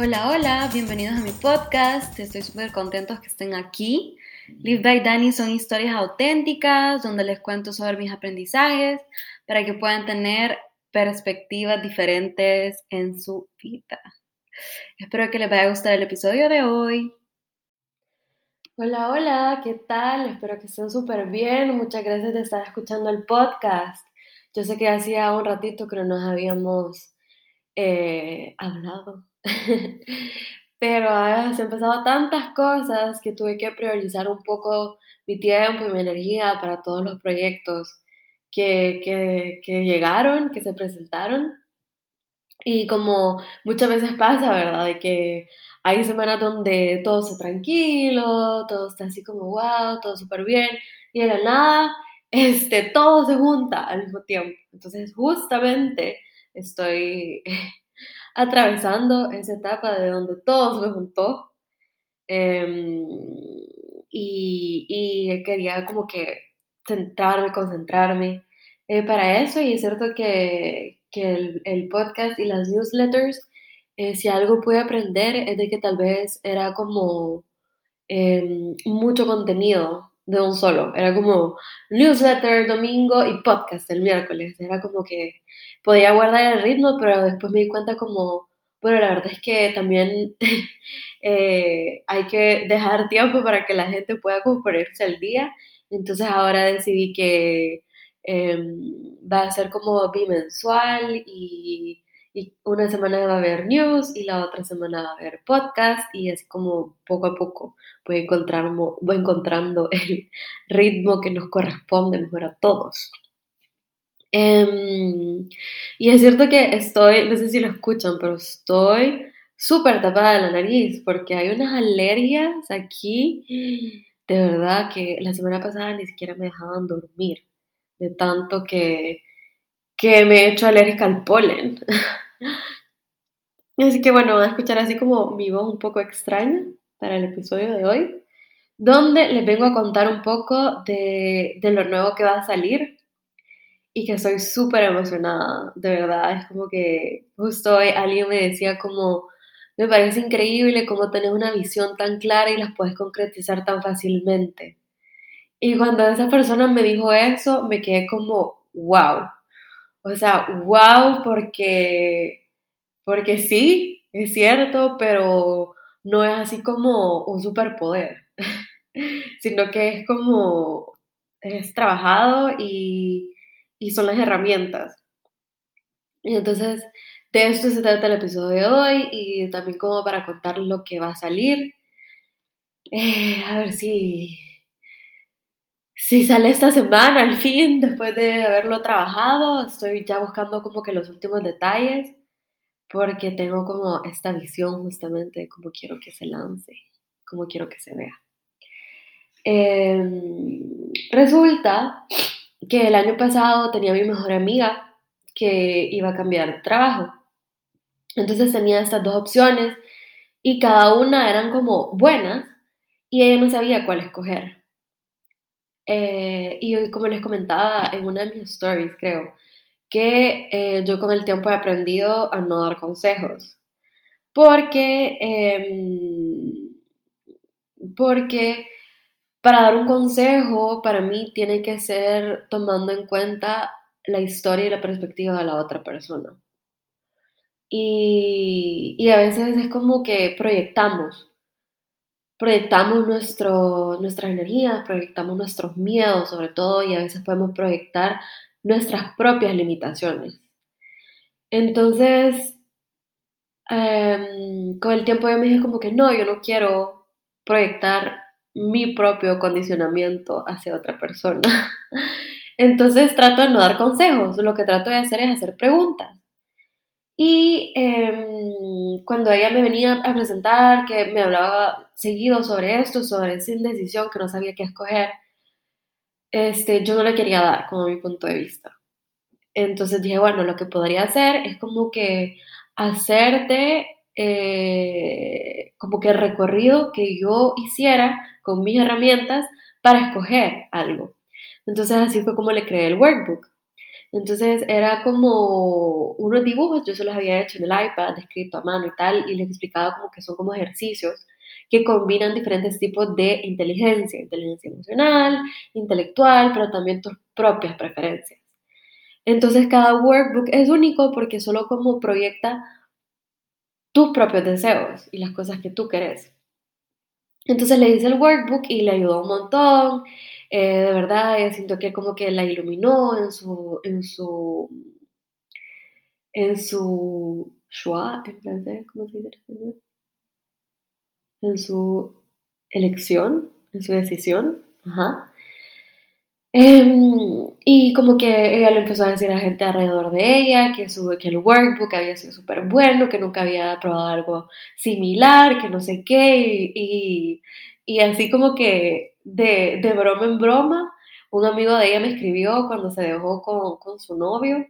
Hola, hola, bienvenidos a mi podcast. Estoy súper contentos que estén aquí. Live by Dani son historias auténticas donde les cuento sobre mis aprendizajes para que puedan tener perspectivas diferentes en su vida. Espero que les vaya a gustar el episodio de hoy. Hola, hola, ¿qué tal? Espero que estén súper bien. Muchas gracias de estar escuchando el podcast. Yo sé que hacía un ratito que no nos habíamos eh, hablado Pero se han pasado tantas cosas que tuve que priorizar un poco mi tiempo y mi energía para todos los proyectos que, que, que llegaron, que se presentaron. Y como muchas veces pasa, ¿verdad? De que hay semanas donde todo está tranquilo, todo está así como wow, todo súper bien, y de la nada, este, todo se junta al mismo tiempo. Entonces, justamente estoy atravesando esa etapa de donde todo se juntó em, y, quería como que centrarme, concentrarme eh, para eso. Y es cierto que, que el, podcast y las newsletters, eh, si algo pude aprender es de que tal vez era como em, mucho contenido de un solo. Era como newsletter domingo y podcast el miércoles. Era como que podía guardar el ritmo, pero después me di cuenta como, bueno, la verdad es que también eh, hay que dejar tiempo para que la gente pueda ponerse al día. Entonces ahora decidí que em, va a ser como bimensual y y una semana va a haber news y la otra semana va a haber podcast y así como poco a poco voy encontrando el ritmo que nos corresponde mejor a todos. Em, y es cierto que estoy, no sé si lo escuchan, pero estoy súper tapada de la nariz porque hay unas alergias aquí, de verdad que la semana pasada ni siquiera me dejaban dormir, de tanto que, que me he hecho alérgica al polen. Así que bueno, voy a escuchar así como mi voz un poco extraña para el episodio de hoy, donde les vengo a contar un poco de, de lo nuevo que va a salir y que estoy súper emocionada, de verdad. Es como que justo hoy alguien me decía como, me parece increíble cómo tenés una visión tan clara y las puedes concretizar tan fácilmente. Y cuando esa persona me dijo eso, me quedé como, wow. O sea, wow, porque, porque sí, es cierto, pero no es así como un superpoder, sino que es como, es trabajado y, y son las herramientas. Y entonces, de esto se trata el episodio de hoy y también como para contar lo que va a salir. Eh, a ver si Sí, sale esta semana, al fin, después de haberlo trabajado. Estoy ya buscando como que los últimos detalles, porque tengo como esta visión justamente de cómo quiero que se lance, cómo quiero que se vea. Em, resulta que el año pasado tenía mi mejor amiga que iba a cambiar de trabajo. Entonces tenía estas dos opciones y cada una eran como buenas y ella no sabía cuál escoger. Eh, y como les comentaba en una de mis stories, creo, que eh, yo con el tiempo he aprendido a no dar consejos. Porque, em, porque para dar un consejo, para mí tiene que ser tomando en cuenta la historia y la perspectiva de la otra persona. Y, y a veces es como que proyectamos proyectamos nuestro, nuestras energías, proyectamos nuestros miedos sobre todo y a veces podemos proyectar nuestras propias limitaciones. Entonces, em, con el tiempo yo me dije como que no, yo no quiero proyectar mi propio condicionamiento hacia otra persona. Entonces trato de no dar consejos, lo que trato de hacer es hacer preguntas. Y em, cuando ella me venía a presentar, que me hablaba seguido sobre esto, sobre esa indecisión, que no sabía qué escoger, este, yo no le quería dar como mi punto de vista. Entonces dije, bueno, lo que podría hacer es como que hacerte eh, como que el recorrido que yo hiciera con mis herramientas para escoger algo. Entonces así fue como le creé el workbook. Entonces era como unos dibujos, yo se los había hecho en el iPad, escrito a mano y tal, y les explicaba como que son como ejercicios que combinan diferentes tipos de inteligencia, inteligencia emocional, intelectual, pero también tus propias preferencias. Entonces cada workbook es único porque solo como proyecta tus propios deseos y las cosas que tú querés. Entonces le hice el workbook y le ayudó un montón. Eh, de verdad, eh, siento que como que la iluminó en su, en su, en su, en ¿cómo se dice? En su elección, en su decisión. Ajá. Em, y como que ella le empezó a decir a la gente alrededor de ella que, su, que el workbook había sido súper bueno, que nunca había probado algo similar, que no sé qué, y, y, así como que de, de, broma en broma, un amigo de ella me escribió cuando se dejó con, con su novio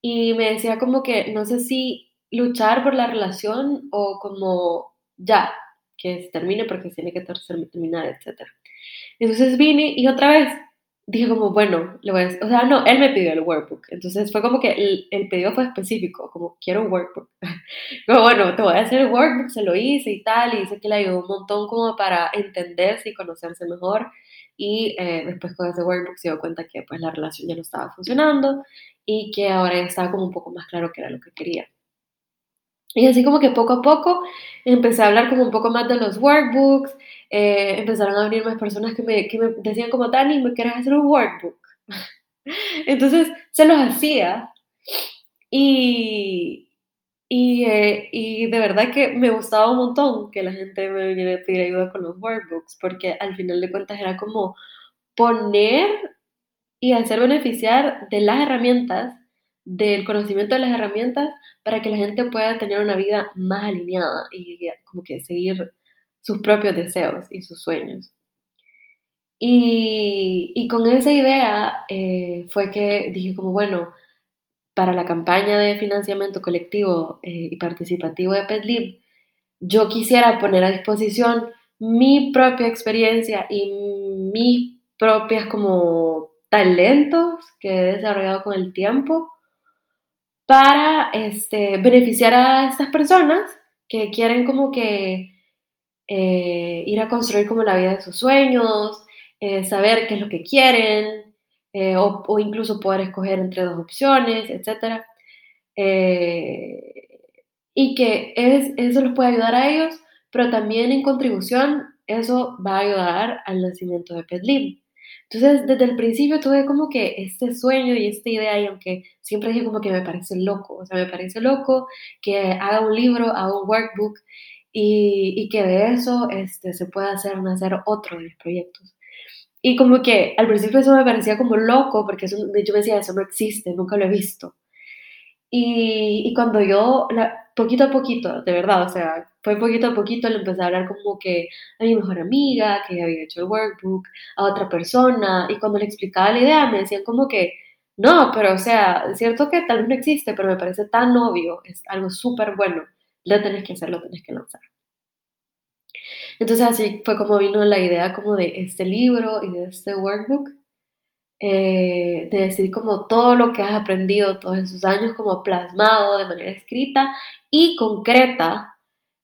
y me decía como que no sé si luchar por la relación o como ya, que se termine porque tiene que terminar, etc. Entonces vine y otra vez dije como, bueno, le voy a o sea, no, él me pidió el workbook, entonces fue como que el, el pedido fue específico, como, quiero un workbook. Pero bueno, te voy a hacer el workbook, se lo hice y tal, y dice que le ayudó un montón como para entenderse y conocerse mejor, y eh, después con ese workbook se dio cuenta que pues la relación ya no estaba funcionando, y que ahora ya estaba como un poco más claro qué era lo que quería. Y así como que poco a poco empecé a hablar como un poco más de los workbooks, eh, empezaron a venir más personas que me, que me decían como, Dani, ¿me quieres hacer un workbook? Entonces se los hacía y, y, eh, y, de verdad que me gustaba un montón que la gente me viniera a pedir ayuda con los workbooks, porque al final de cuentas era como poner y hacer beneficiar de las herramientas del conocimiento de las herramientas para que la gente pueda tener una vida más alineada y como que seguir sus propios deseos y sus sueños. Y, y con esa idea eh, fue que dije como, bueno, para la campaña de financiamiento colectivo eh, y participativo de PetLib, yo quisiera poner a disposición mi propia experiencia y mis propias como talentos que he desarrollado con el tiempo para este, beneficiar a estas personas que quieren como que eh, ir a construir como la vida de sus sueños, eh, saber qué es lo que quieren, eh, o, incluso poder escoger entre dos opciones, etc. y que es, eso les puede ayudar a ellos, pero también en contribución eso va a ayudar al nacimiento de PetLib. Entonces, desde el principio tuve como que este sueño y esta idea, y aunque siempre dije como que me parece loco, o sea, me parece loco que haga un libro, haga un workbook y, y que de eso este, se pueda hacer nacer otro de los proyectos. Y como que al principio eso me parecía como loco, porque eso, yo me decía, eso no existe, nunca lo he visto. Y, y cuando yo, poquito a poquito, de verdad, o sea, fue poquito a poquito, le empecé a hablar como que a mi mejor amiga, que había hecho el workbook, a otra persona, y cuando le explicaba la idea me decían como que, no, pero o sea, es cierto que tal vez no existe, pero me parece tan obvio, es algo súper bueno, lo tenés que hacer, lo tenés que lanzar. Entonces así fue como vino la idea como de este libro y de este workbook, eh, de decir como todo lo que has aprendido todos esos años como plasmado de manera escrita y concreta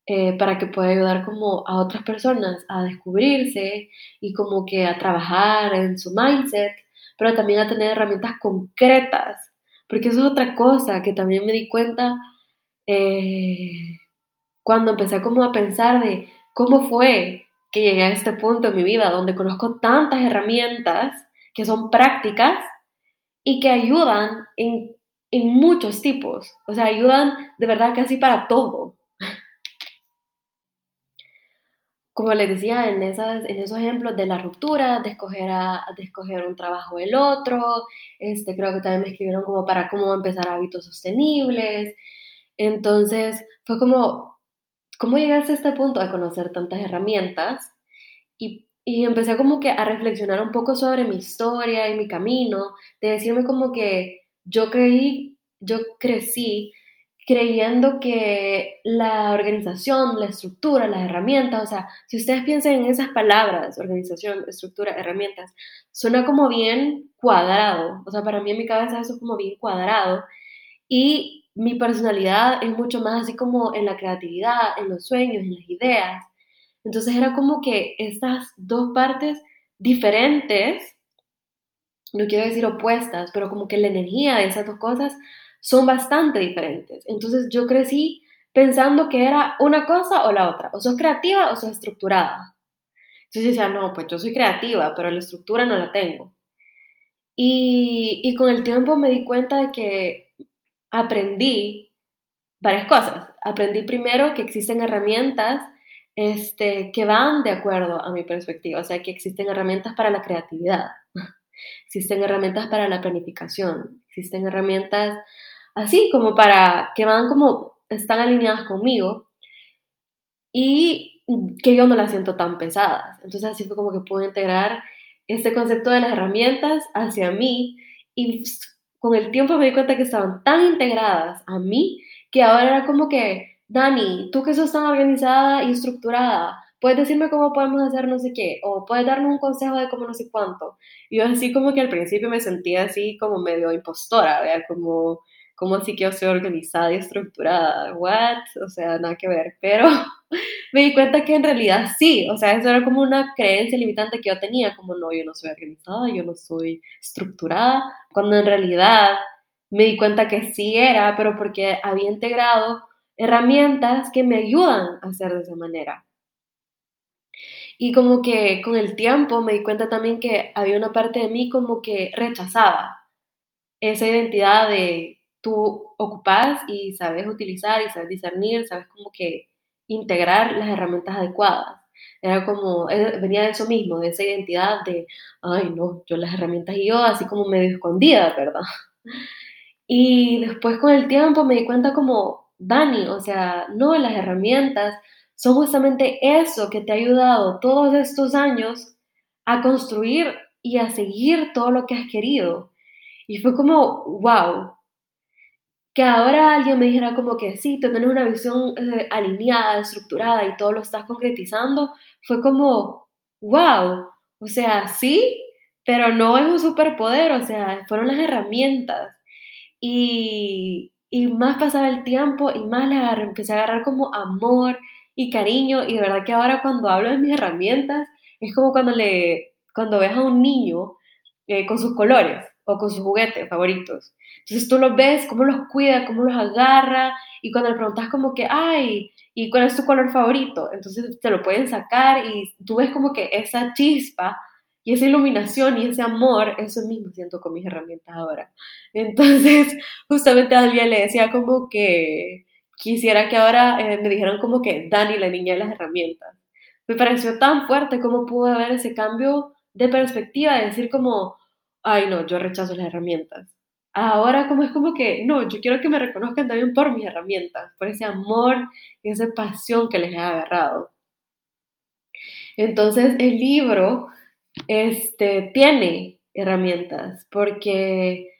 eh, para que pueda ayudar como a otras personas a descubrirse y como que a trabajar en su mindset, pero también a tener herramientas concretas, porque eso es otra cosa que también me di cuenta eh, cuando empecé como a pensar de cómo fue que llegué a este punto en mi vida donde conozco tantas herramientas que son prácticas y que ayudan en, en muchos tipos, o sea, ayudan de verdad casi para todo como les decía, en, esas, en esos ejemplos de la ruptura, de escoger, a, de escoger un trabajo del otro, este, creo que también me escribieron como para cómo empezar hábitos sostenibles. Entonces, fue como, ¿cómo llegaste a este punto de conocer tantas herramientas? Y, y empecé como que a reflexionar un poco sobre mi historia y mi camino, de decirme como que yo creí, yo crecí creyendo que la organización, la estructura, las herramientas, o sea, si ustedes piensan en esas palabras, organización, estructura, herramientas, suena como bien cuadrado, o sea, para mí en mi cabeza eso es como bien cuadrado y mi personalidad es mucho más así como en la creatividad, en los sueños, en las ideas. Entonces era como que estas dos partes diferentes, no quiero decir opuestas, pero como que la energía de esas dos cosas son bastante diferentes. Entonces yo crecí pensando que era una cosa o la otra, o sos creativa o sos estructurada. Entonces decía, no, pues yo soy creativa, pero la estructura no la tengo. Y, y con el tiempo me di cuenta de que aprendí varias cosas. Aprendí primero que existen herramientas este, que van de acuerdo a mi perspectiva, o sea, que existen herramientas para la creatividad, existen herramientas para la planificación, existen herramientas así como para que van como, están alineadas conmigo y que yo no las siento tan pesadas. Entonces así fue como que pude integrar este concepto de las herramientas hacia mí y con el tiempo me di cuenta que estaban tan integradas a mí que ahora era como que, Dani, tú que sos tan organizada y estructurada, puedes decirme cómo podemos hacer no sé qué, o puedes darme un consejo de cómo no sé cuánto. Y yo así como que al principio me sentía así como medio impostora, ¿verdad? Como ¿cómo así que yo soy organizada y estructurada? ¿What? O sea, nada que ver. Pero me di cuenta que en realidad sí, o sea, eso era como una creencia limitante que yo tenía, como no, yo no soy organizada, yo no soy estructurada, cuando en realidad me di cuenta que sí era, pero porque había integrado herramientas que me ayudan a hacer de esa manera. Y como que con el tiempo me di cuenta también que había una parte de mí como que rechazaba esa identidad de tú ocupas y sabes utilizar y sabes discernir, sabes como que integrar las herramientas adecuadas. Era como, eh, venía de eso mismo, de esa identidad de, ay no, yo las herramientas y yo así como medio escondida, ¿verdad? Y después con el tiempo me di cuenta como, Dani, o sea, no, las herramientas son justamente eso que te ha ayudado todos estos años a construir y a seguir todo lo que has querido. Y fue como, wow, que ahora alguien me dijera como que sí, tú tienes una visión eh, alineada, estructurada y todo lo estás concretizando, fue como, wow, o sea, sí, pero no es un superpoder, o sea, fueron las herramientas. Y, y más pasaba el tiempo y más le agarré, empecé a agarrar como amor y cariño y de verdad que ahora cuando hablo de mis herramientas es como cuando, le, cuando ves a un niño eh, con sus colores o con sus juguetes favoritos entonces tú los ves, cómo los cuida, cómo los agarra, y cuando le preguntas como que, ay, ¿y cuál es tu color favorito? Entonces te lo pueden sacar y tú ves como que esa chispa y esa iluminación y ese amor, eso mismo siento con mis herramientas ahora. Entonces, justamente a alguien le decía como que quisiera que ahora eh, me dijeran como que Dani, la niña de las herramientas. Me pareció tan fuerte como pude ver ese cambio de perspectiva, de decir como, ay no, yo rechazo las herramientas ahora como es como que, no, yo quiero que me reconozcan también por mis herramientas, por ese amor y esa pasión que les he agarrado. Entonces el libro este, tiene herramientas porque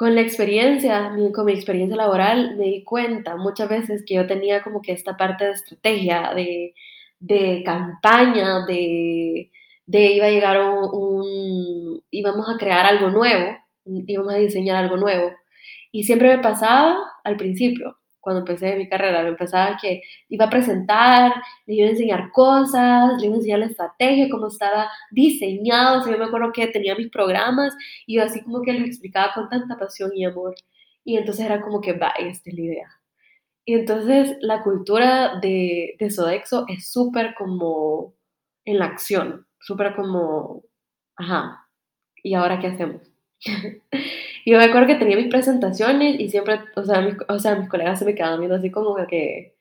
con la experiencia, con mi experiencia laboral, me di cuenta muchas veces que yo tenía como que esta parte de estrategia, de, de campaña, de, de iba a llegar un, un, íbamos a crear algo nuevo íbamos a diseñar algo nuevo. Y siempre me pasaba al principio, cuando empecé mi carrera, me pasaba que iba a presentar, le iba a enseñar cosas, le iba a enseñar la estrategia, cómo estaba diseñado. O yo me acuerdo que tenía mis programas y yo así como que lo explicaba con tanta pasión y amor. Y entonces era como que, va, esta es la idea. Y entonces la cultura de, de Sodexo es súper como en la acción, súper como, ajá, ¿y ahora qué hacemos? y yo me acuerdo que tenía mis presentaciones y siempre, o sea, mis, o sea, mis colegas se me quedaban viendo así como que,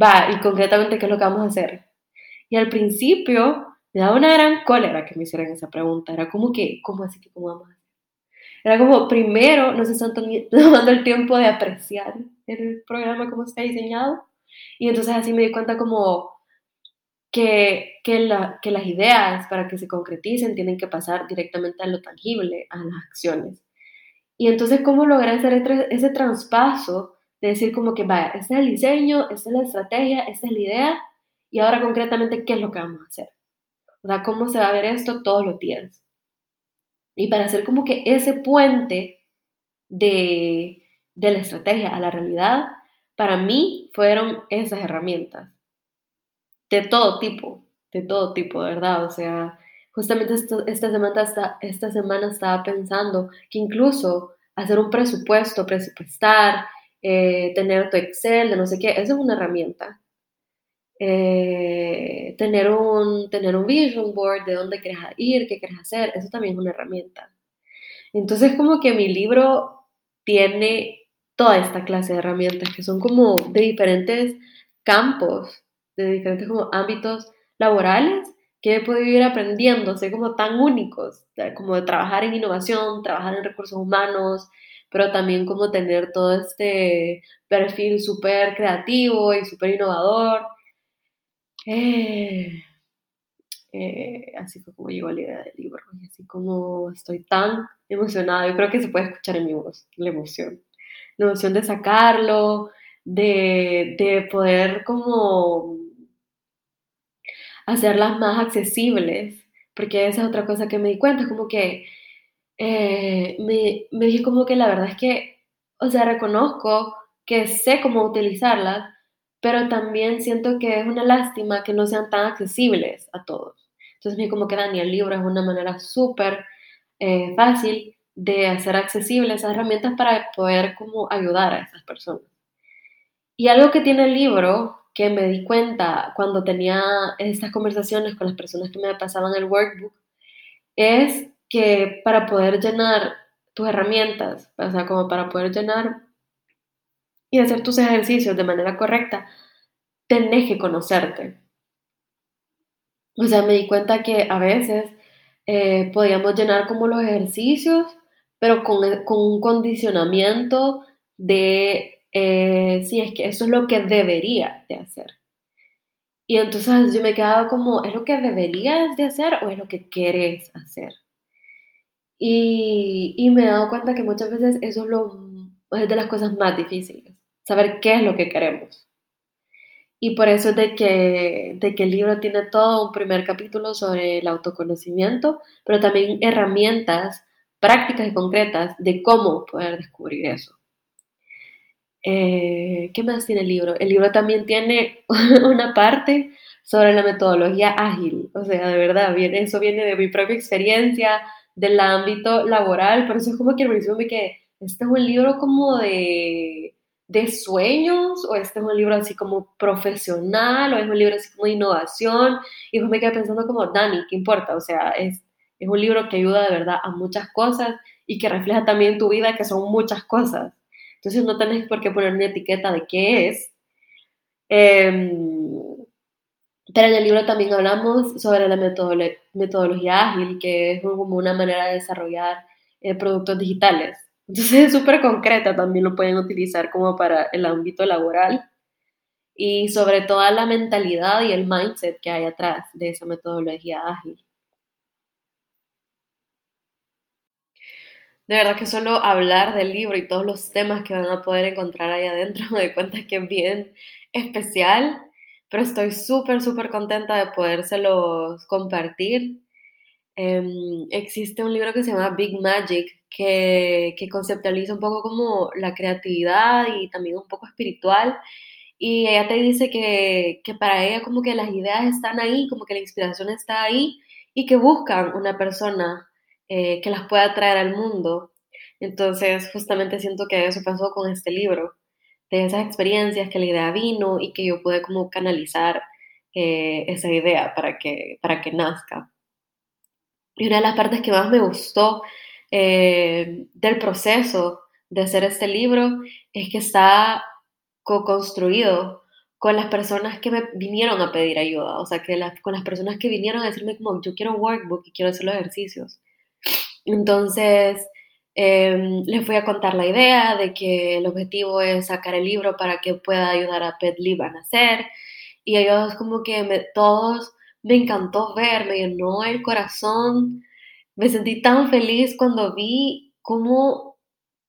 va, y concretamente, ¿qué es lo que vamos a hacer? Y al principio me daba una gran cólera que me hicieran esa pregunta. Era como que, ¿cómo así que cómo vamos a hacer? Era como, primero, no se están tomando el tiempo de apreciar el programa, cómo está diseñado. Y entonces así me di cuenta como, que, que, la, que las ideas para que se concreticen tienen que pasar directamente a lo tangible, a las acciones. Y entonces, ¿cómo lograr hacer ese traspaso de decir como que, vaya, este es el diseño, esta es la estrategia, esta es la idea, y ahora concretamente, ¿qué es lo que vamos a hacer? O sea, ¿cómo se va a ver esto todos los días? Y para hacer como que ese puente de, de la estrategia a la realidad, para mí fueron esas herramientas. De todo tipo, de todo tipo, verdad. O sea, justamente esta, semana, esta semana estaba pensando que incluso hacer un presupuesto, presupuestar, eh, tener tu Excel, de no sé qué, eso es una herramienta. Eh, tener, un, tener un vision board de dónde quieres ir, qué quieres hacer, eso también es una herramienta. Entonces como que mi libro tiene toda esta clase de herramientas que son como de diferentes campos, de diferentes como ámbitos laborales que he podido ir aprendiendo, sé como tan únicos, como de trabajar en innovación, trabajar en recursos humanos, pero también como tener todo este perfil súper creativo y súper innovador. Eh, eh, así fue como llegó la idea del libro, y así como estoy tan emocionada, yo creo que se puede escuchar en mi voz, la emoción, la emoción de sacarlo, de, de poder como hacerlas más accesibles, porque esa es otra cosa que me di cuenta, como que eh, me, me dije como que la verdad es que, o sea, reconozco que sé cómo utilizarlas, pero también siento que es una lástima que no sean tan accesibles a todos. Entonces me como que Dani, el libro es una manera súper eh, fácil de hacer accesibles esas herramientas para poder como ayudar a esas personas. Y algo que tiene el libro que me di cuenta cuando tenía estas conversaciones con las personas que me pasaban el workbook es que para poder llenar tus herramientas, o sea, como para poder llenar y hacer tus ejercicios de manera correcta, tenés que conocerte. O sea, me di cuenta que a veces eh, podíamos llenar como los ejercicios, pero con, con un condicionamiento de eh, sí, es que eso es lo que debería de hacer. Y entonces yo me quedaba como, ¿es lo que deberías de hacer o es lo que quieres hacer? Y, me he dado cuenta que muchas veces eso es, lo, es de las cosas más difíciles, saber qué es lo que queremos. Y por eso es de que, de que el libro tiene todo un primer capítulo sobre el autoconocimiento, pero también herramientas prácticas y concretas de cómo poder descubrir eso. Eh, ¿Qué más tiene el libro? El libro también tiene una parte sobre la metodología ágil. O sea, de verdad, viene, eso viene de mi propia experiencia, del ámbito laboral. Por eso es como que me dice que este es un libro como de, de sueños, o este es un libro así como profesional, o es un libro así como de innovación. Y yo me quedé pensando como, Dani, ¿qué importa? O sea, es, es un libro que ayuda de verdad a muchas cosas y que refleja también tu vida, que son muchas cosas. Entonces no tenés por qué poner una etiqueta de qué es. Em, pero en el libro también hablamos sobre la metodología ágil, que es como una manera de desarrollar eh, productos digitales. Entonces es súper concreta, también lo pueden utilizar como para el ámbito laboral y sobre toda la mentalidad y el mindset que hay atrás de esa metodología ágil. De verdad que solo hablar del libro y todos los temas que van a poder encontrar ahí adentro me doy cuenta que es bien especial, pero estoy súper, súper contenta de podérselos compartir. Em, existe un libro que se llama Big Magic que, que conceptualiza un poco como la creatividad y también un poco espiritual. Y ella te dice que, que para ella como que las ideas están ahí, como que la inspiración está ahí y que buscan una persona eh, que las pueda traer al mundo. Entonces, justamente siento que eso pasó con este libro, de esas experiencias que la idea vino y que yo pude como canalizar eh, esa idea para que, para que nazca. Y una de las partes que más me gustó eh, del proceso de hacer este libro es que está co-construido con las personas que me vinieron a pedir ayuda, o sea, que con las personas que vinieron a decirme como, yo quiero un workbook y quiero hacer los ejercicios. Entonces, eh, les voy a contar la idea de que el objetivo es sacar el libro para que pueda ayudar a PetLib a nacer. Y ellos como que me, todos me encantó ver, me llenó el corazón. Me sentí tan feliz cuando vi cómo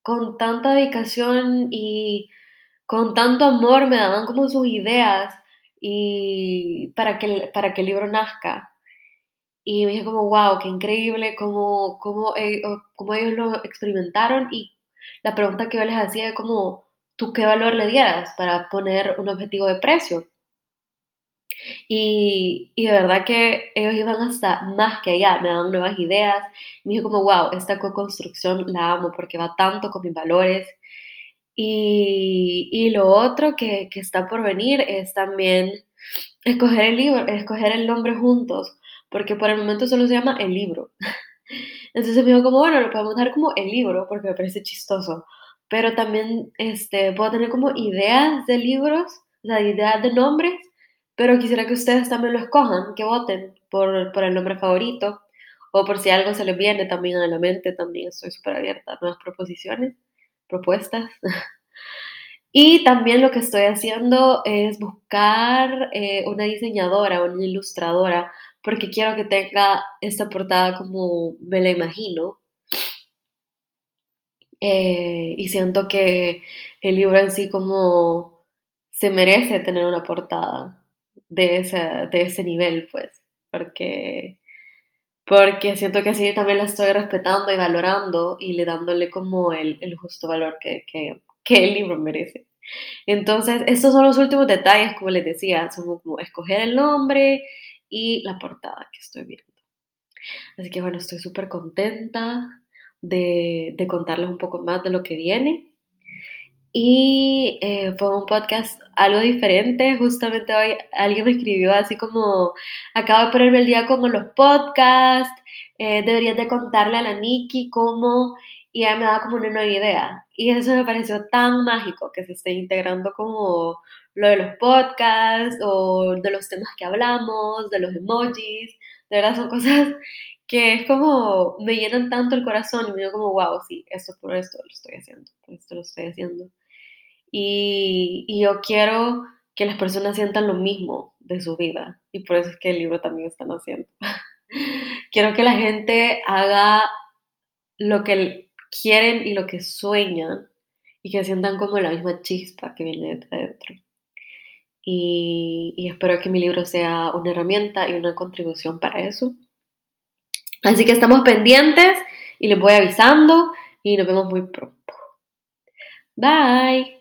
con tanta dedicación y con tanto amor me daban como sus ideas y para que, para que el libro nazca. Y me dije como, wow, qué increíble cómo, cómo, eh, cómo ellos lo experimentaron y la pregunta que yo les hacía es como, ¿tú qué valor le dieras para poner un objetivo de precio? Y, y, de verdad que ellos iban hasta más que allá, me daban nuevas ideas. Me dije como, wow, esta co-construcción la amo porque va tanto con mis valores. Y, y lo otro que, que, está por venir es también escoger el libro, escoger el nombre juntos, porque por el momento solo se llama el libro. Entonces me dijo como, bueno, lo podemos dar como el libro, porque me parece chistoso. Pero también este, puedo tener como ideas de libros, o sea, ideas de nombres, pero quisiera que ustedes también lo escojan, que voten por, por el nombre favorito, o por si algo se les viene también a la mente, también estoy súper abierta a nuevas proposiciones, propuestas. y también lo que estoy haciendo es buscar eh, una diseñadora, una ilustradora, porque quiero que tenga esta portada como me la imagino. Eh, y siento que el libro en sí como se merece tener una portada de ese, de ese nivel, pues, porque, porque siento que así también la estoy respetando y valorando y le dándole como el, el justo valor que, que, que, el libro merece. Entonces, estos son los últimos detalles, como les decía, son como escoger el nombre y la portada que estoy viendo. Así que bueno, estoy súper contenta de, de contarles un poco más de lo que viene. Y eh, fue un podcast algo diferente. Justamente hoy alguien me escribió así como, acabo de ponerme el día con los podcasts, eh, deberías de contarle a la Nikki cómo, y ella me da como una nueva idea. Y eso me pareció tan mágico que se esté integrando como lo de los podcasts o de los temas que hablamos, de los emojis. De verdad son cosas que es como, me llenan tanto el corazón y me digo como, wow, sí, esto por esto lo estoy haciendo, por esto lo estoy haciendo. Y, yo quiero que las personas sientan lo mismo de su vida. Y por eso es que el libro también están haciendo. quiero que la gente haga lo que quieren y lo que sueñan y que sientan como la misma chispa que viene de adentro. Y, espero que mi libro sea una herramienta y una contribución para eso. Así que estamos pendientes y les voy avisando y nos vemos muy pronto. Bye.